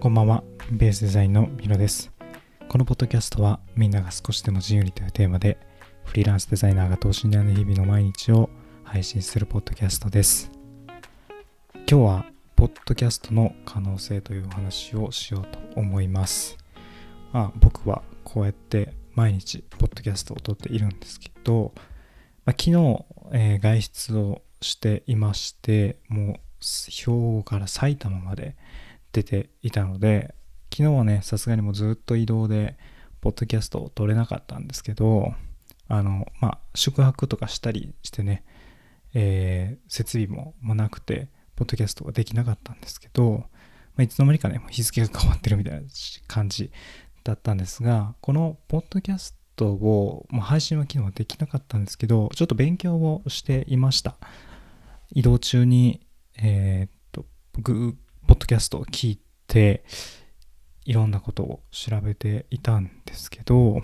こんばんは、ベースデザインのミロです。このポッドキャストは、みんなが少しでも自由にというテーマで、フリーランスデザイナーが等身大の日々の毎日を配信するポッドキャストです。今日は、ポッドキャストの可能性というお話をしようと思います。まあ、僕はこうやって毎日、ポッドキャストを撮っているんですけど、まあ、昨日、えー外出をしていまして、もう、兵庫から埼玉まで出ていたので、昨日はね、さすがにもうずっと移動で、ポッドキャストを撮れなかったんですけど、あの、まあ、宿泊とかしたりしてね、えー設備ももなくて、ポッドキャストができなかったんですけど、まあ、いつの間にかね、日付が変わってるみたいな感じだったんですが、このポッドキャストを、まあ、配信は昨日はできなかったんですけど、ちょっと勉強をしていました。移動中に、えーっと、ポッドキャストを聞いて、いろんなことを調べていたんですけど、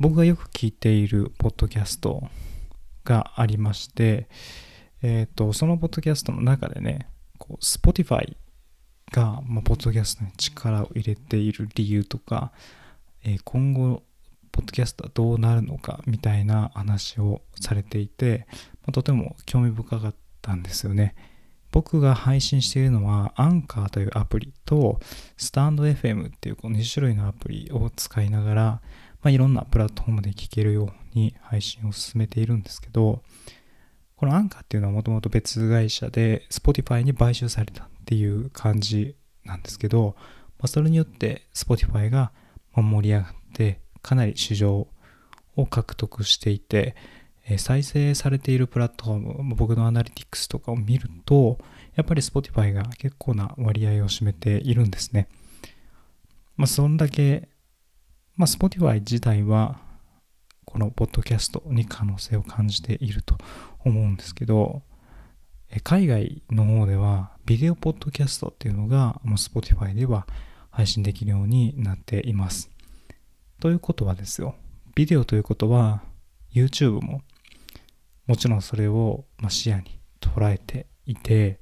僕がよく聞いているポッドキャストがありまして、えーと、そのポッドキャストの中でね、こう Spotify が、まあ、ポッドキャストに力を入れている理由とか、えー今後、ポッドキャストはどうなるのかみたいな話をされていて、まあとても興味深かったんですよね。僕が配信しているのは、アンカーというアプリと、スタンド FM っていうこの2種類のアプリを使いながら、まあ、いろんなプラットフォームで聞けるように配信を進めているんですけど、このアンカーっていうのはもともと別会社で Spotify に買収されたっていう感じなんですけど、まあ、それによって Spotify が盛り上がってかなり市場を獲得していて、再生されているプラットフォーム、僕のアナリティクスとかを見ると、やっぱり Spotify が結構な割合を占めているんですね。まあ、そんだけ、まあ、Spotify 自体は、このポッドキャストに可能性を感じていると思うんですけど、海外の方では、ビデオポッドキャストっていうのが、もう Spotify では配信できるようになっています。ということはですよ、ビデオということは、YouTube ももちろんそれをま視野に捉えていて、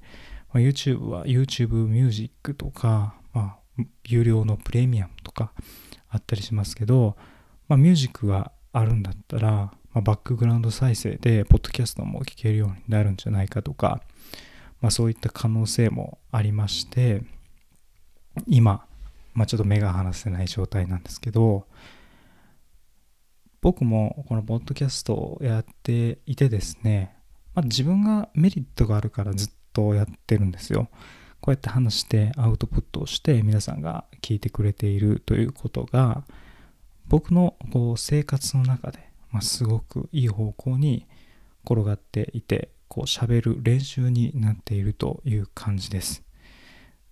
ま YouTube は YouTube Music とか、まあ、有料のプレミアムとかあったりしますけど、まあ、ミュージックがあるんだったら、まあ、バックグラウンド再生でポッドキャストも聴けるようになるんじゃないかとか、まあ、そういった可能性もありまして今、まあ、ちょっと目が離せない状態なんですけど僕もこのポッドキャストをやっていてですね、まあ、自分がメリットがあるからずっとやってるんですよ。こうやって話してアウトプットをして皆さんが聞いてくれているということが僕のこう生活の中で、まあ、すごくいい方向に転がっていてこう喋る練習になっているという感じです。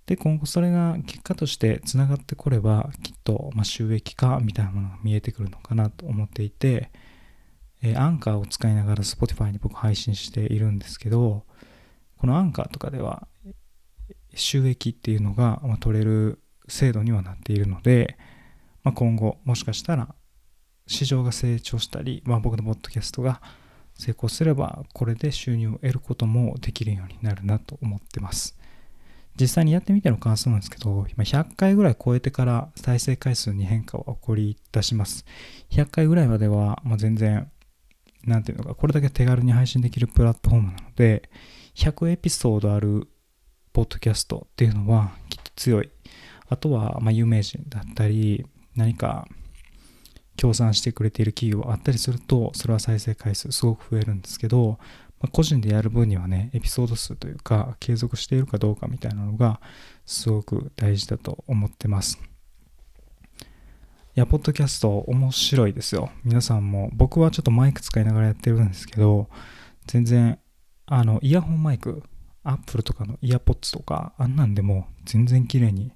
で今後それが結果としてつながってこればきっとまあ収益化みたいなものが見えてくるのかなと思っていて、えーアンカーを使いながら Spotify に僕配信しているんですけどこのアンカーとかでは収益っていうのがまあ取れる制度にはなっているので、まあ、今後もしかしたら市場が成長したり、まあ、僕のポッドキャストが成功すればこれで収入を得ることもできるようになるなと思ってます。実際にやってみての感想なんですけど今100回ぐらい超えてから再生回数に変化は起こり出します100回ぐらいまではもう全然なんていうのかこれだけ手軽に配信できるプラットフォームなので100エピソードあるポッドキャストっていうのはきっと強い。あとは、ま、有名人だったり、何か協賛してくれている企業があったりすると、それは再生回数すごく増えるんですけど、まあ、個人でやる分にはね、エピソード数というか、継続しているかどうかみたいなのが、すごく大事だと思ってます。いや、ポッドキャスト面白いですよ。皆さんも、僕はちょっとマイク使いながらやってるんですけど、全然、あの、イヤホンマイク、アップルとかのイヤポッツとか、あんなんでも全然綺麗に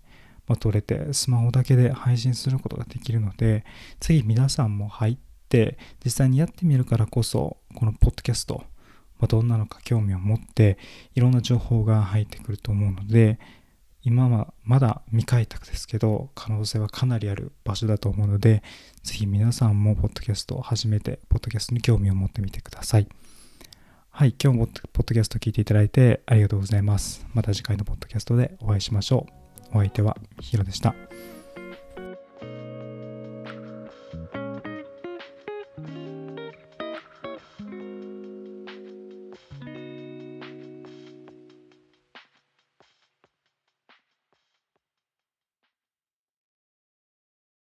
ま撮れて、スマホだけで配信することができるので、ぜひ皆さんも入って、実際にやってみるからこそ、このポッドキャスト、まあ、どんなのか興味を持って、いろんな情報が入ってくると思うので、今はまだ未開拓ですけど、可能性はかなりある場所だと思うので、ぜひ皆さんもポッドキャストを始めて、ポッドキャストに興味を持ってみてください。はい、今日もポッドキャスト聞いていただいてありがとうございます。また次回のポッドキャストでお会いしましょう。お相手はヒロでした。